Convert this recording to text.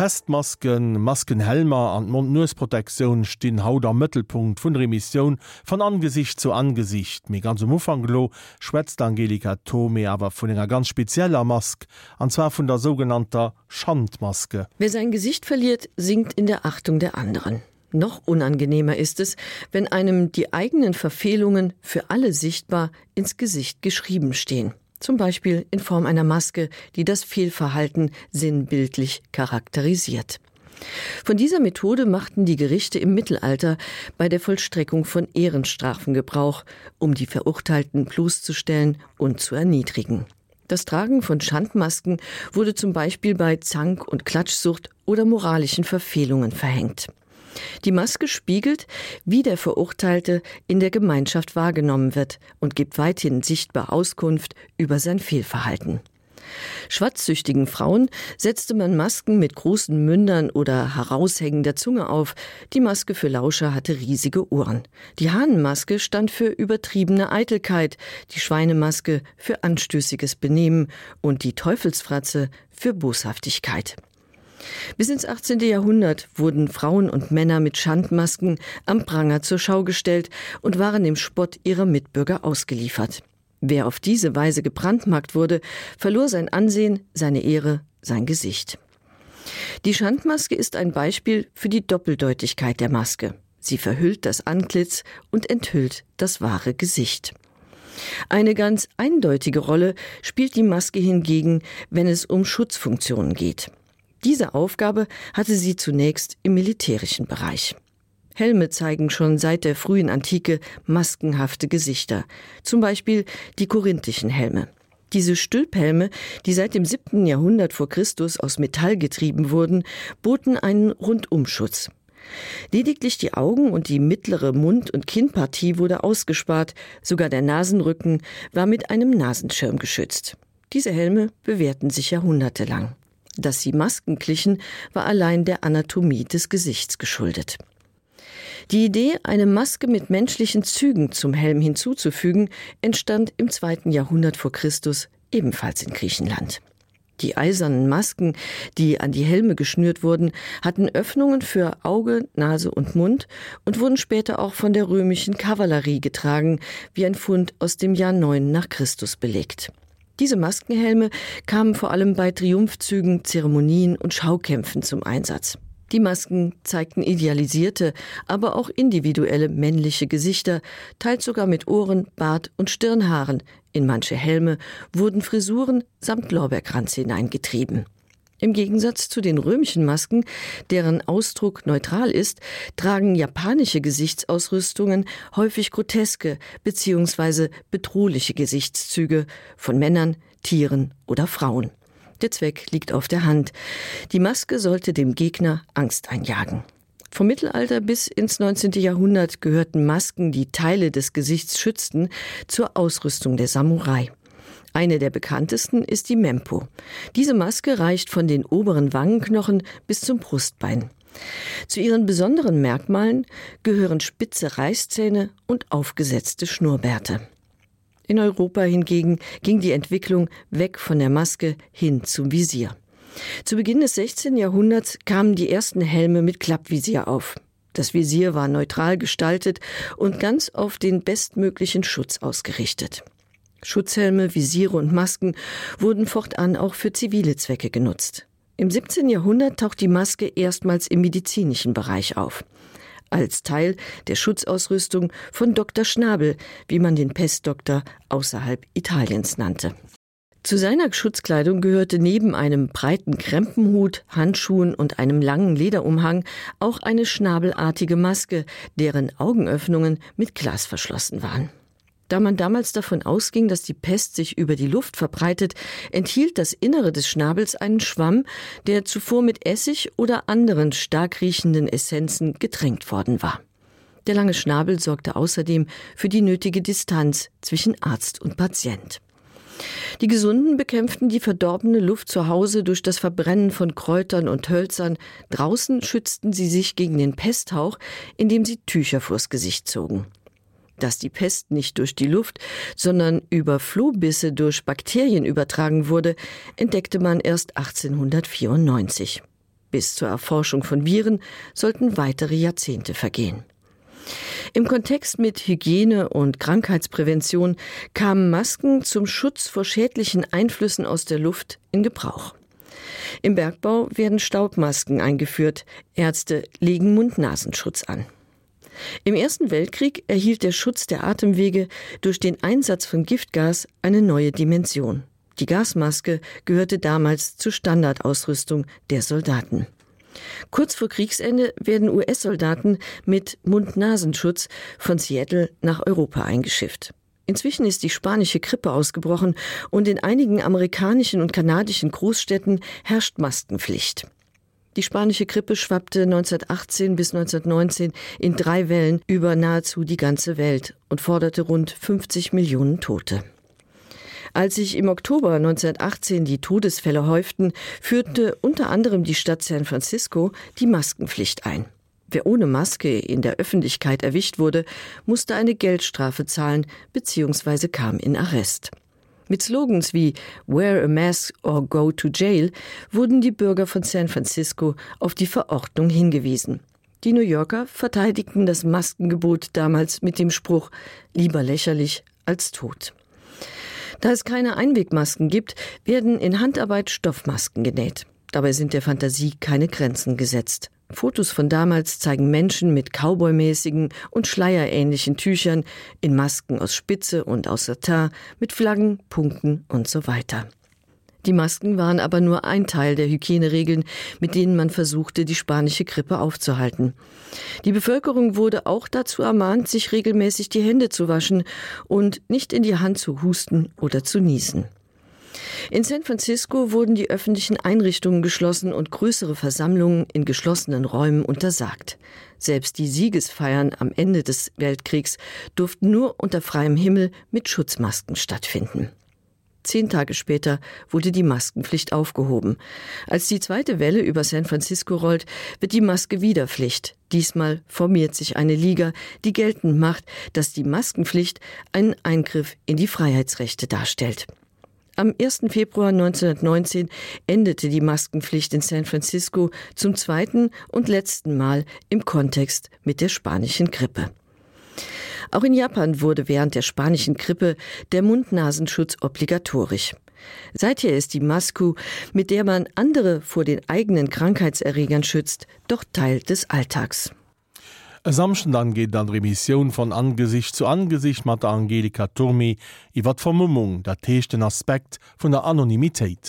Pestmasken, Maskenhelmer an Mundnursprotektion stehen haut am Mittelpunkt vun Remission von Angesicht zu Angesicht. Mi ganz Mufanglo schwätzt Angelika Tome aber von enger ganz spezieller Mask, an zwar von der sogenannter Schandmaske. Wer sein Gesicht verliert, sinkt in der Achtung der anderen. Noch unangenehmer ist es, wenn einem die eigenen Verfehlungen für alle sichtbar ins Gesicht geschrieben stehen zum Beispiel in Form einer Maske, die das Fehlverhalten sinnbildlich charakterisiert. Von dieser Methode machten die Gerichte im Mittelalter bei der Vollstreckung von Ehrenstrafen Gebrauch, um die Verurteilten bloßzustellen und zu erniedrigen. Das Tragen von Schandmasken wurde zum Beispiel bei Zank- und Klatschsucht oder moralischen Verfehlungen verhängt. Die Maske spiegelt, wie der Verurteilte in der Gemeinschaft wahrgenommen wird und gibt weithin sichtbar Auskunft über sein Fehlverhalten. Schwatzsüchtigen Frauen setzte man Masken mit großen Mündern oder heraushängender Zunge auf. Die Maske für Lauscher hatte riesige Ohren. Die Hahnenmaske stand für übertriebene Eitelkeit, die Schweinemaske für anstößiges Benehmen und die Teufelsfratze für Boshaftigkeit. Bis ins 18. Jahrhundert wurden Frauen und Männer mit Schandmasken am Pranger zur Schau gestellt und waren dem Spott ihrer Mitbürger ausgeliefert. Wer auf diese Weise gebrandmarkt wurde, verlor sein Ansehen, seine Ehre, sein Gesicht. Die Schandmaske ist ein Beispiel für die Doppeldeutigkeit der Maske. Sie verhüllt das Antlitz und enthüllt das wahre Gesicht. Eine ganz eindeutige Rolle spielt die Maske hingegen, wenn es um Schutzfunktionen geht. Diese Aufgabe hatte sie zunächst im militärischen Bereich. Helme zeigen schon seit der frühen Antike maskenhafte Gesichter, zum Beispiel die korinthischen Helme. Diese Stülphelme, die seit dem 7. Jahrhundert vor Christus aus Metall getrieben wurden, boten einen Rundumschutz. Lediglich die Augen und die mittlere Mund- und Kinnpartie wurde ausgespart, sogar der Nasenrücken war mit einem Nasenschirm geschützt. Diese Helme bewährten sich jahrhundertelang. Dass sie Masken glichen, war allein der Anatomie des Gesichts geschuldet. Die Idee, eine Maske mit menschlichen Zügen zum Helm hinzuzufügen, entstand im zweiten Jahrhundert vor Christus ebenfalls in Griechenland. Die eisernen Masken, die an die Helme geschnürt wurden, hatten Öffnungen für Auge, Nase und Mund und wurden später auch von der römischen Kavallerie getragen, wie ein Fund aus dem Jahr 9 nach Christus belegt. Diese Maskenhelme kamen vor allem bei Triumphzügen, Zeremonien und Schaukämpfen zum Einsatz. Die Masken zeigten idealisierte, aber auch individuelle männliche Gesichter, teils sogar mit Ohren, Bart und Stirnhaaren. In manche Helme wurden Frisuren samt Lorbeerkranz hineingetrieben. Im Gegensatz zu den römischen Masken, deren Ausdruck neutral ist, tragen japanische Gesichtsausrüstungen häufig groteske bzw. bedrohliche Gesichtszüge von Männern, Tieren oder Frauen. Der Zweck liegt auf der Hand. Die Maske sollte dem Gegner Angst einjagen. Vom Mittelalter bis ins 19. Jahrhundert gehörten Masken, die Teile des Gesichts schützten, zur Ausrüstung der Samurai. Eine der bekanntesten ist die Mempo. Diese Maske reicht von den oberen Wangenknochen bis zum Brustbein. Zu ihren besonderen Merkmalen gehören spitze Reißzähne und aufgesetzte Schnurrbärte. In Europa hingegen ging die Entwicklung weg von der Maske hin zum Visier. Zu Beginn des 16. Jahrhunderts kamen die ersten Helme mit Klappvisier auf. Das Visier war neutral gestaltet und ganz auf den bestmöglichen Schutz ausgerichtet. Schutzhelme, Visiere und Masken wurden fortan auch für zivile Zwecke genutzt. Im 17. Jahrhundert taucht die Maske erstmals im medizinischen Bereich auf. Als Teil der Schutzausrüstung von Dr. Schnabel, wie man den Pestdoktor außerhalb Italiens nannte. Zu seiner Schutzkleidung gehörte neben einem breiten Krempenhut, Handschuhen und einem langen Lederumhang auch eine schnabelartige Maske, deren Augenöffnungen mit Glas verschlossen waren. Da man damals davon ausging, dass die Pest sich über die Luft verbreitet, enthielt das Innere des Schnabels einen Schwamm, der zuvor mit Essig oder anderen stark riechenden Essenzen getränkt worden war. Der lange Schnabel sorgte außerdem für die nötige Distanz zwischen Arzt und Patient. Die Gesunden bekämpften die verdorbene Luft zu Hause durch das Verbrennen von Kräutern und Hölzern. Draußen schützten sie sich gegen den Pesthauch, indem sie Tücher vors Gesicht zogen dass die Pest nicht durch die Luft, sondern über Flohbisse durch Bakterien übertragen wurde, entdeckte man erst 1894. Bis zur Erforschung von Viren sollten weitere Jahrzehnte vergehen. Im Kontext mit Hygiene und Krankheitsprävention kamen Masken zum Schutz vor schädlichen Einflüssen aus der Luft in Gebrauch. Im Bergbau werden Staubmasken eingeführt, Ärzte legen Mund-Nasenschutz an. Im Ersten Weltkrieg erhielt der Schutz der Atemwege durch den Einsatz von Giftgas eine neue Dimension. Die Gasmaske gehörte damals zur Standardausrüstung der Soldaten. Kurz vor Kriegsende werden US-Soldaten mit Mund-Nasenschutz von Seattle nach Europa eingeschifft. Inzwischen ist die spanische Krippe ausgebrochen und in einigen amerikanischen und kanadischen Großstädten herrscht Maskenpflicht. Die spanische Krippe schwappte 1918 bis 1919 in drei Wellen über nahezu die ganze Welt und forderte rund 50 Millionen Tote. Als sich im Oktober 1918 die Todesfälle häuften, führte unter anderem die Stadt San Francisco die Maskenpflicht ein. Wer ohne Maske in der Öffentlichkeit erwischt wurde, musste eine Geldstrafe zahlen bzw. kam in Arrest. Mit Slogans wie „Wear a mask or go to jail wurden die Bürger von San Francisco auf die Verordnung hingewiesen. Die New Yorker verteidigten das Maskengebot damals mit dem Spruch „Lieber lächerlich als tot. Da es keine Einwegmasken gibt, werden in Handarbeit Stoffmasken genäht. Dabei sind der Fantasie keine Grenzen gesetzt. Fotos von damals zeigen Menschen mit cowboymäßigen und schleierähnlichen Tüchern, in Masken aus Spitze und aus Satin, mit Flaggen, Punkten und so weiter. Die Masken waren aber nur ein Teil der Hygieneregeln, mit denen man versuchte, die spanische Grippe aufzuhalten. Die Bevölkerung wurde auch dazu ermahnt, sich regelmäßig die Hände zu waschen und nicht in die Hand zu husten oder zu niesen. In San Francisco wurden die öffentlichen Einrichtungen geschlossen und größere Versammlungen in geschlossenen Räumen untersagt. Selbst die Siegesfeiern am Ende des Weltkriegs durften nur unter freiem Himmel mit Schutzmasken stattfinden. Zehn Tage später wurde die Maskenpflicht aufgehoben. Als die zweite Welle über San Francisco rollt, wird die Maske wieder Pflicht. Diesmal formiert sich eine Liga, die geltend macht, dass die Maskenpflicht einen Eingriff in die Freiheitsrechte darstellt. Am 1. Februar 1919 endete die Maskenpflicht in San Francisco zum zweiten und letzten Mal im Kontext mit der spanischen Grippe. Auch in Japan wurde während der spanischen Grippe der Mund-Nasenschutz obligatorisch. Seither ist die Masku, mit der man andere vor den eigenen Krankheitserregern schützt, doch Teil des Alltags. Samschen dann geht an Remission von Angesicht zu Angesicht mat der Angelika Turmi iwwer Vermummung der techten Aspekt vun der Anonymität.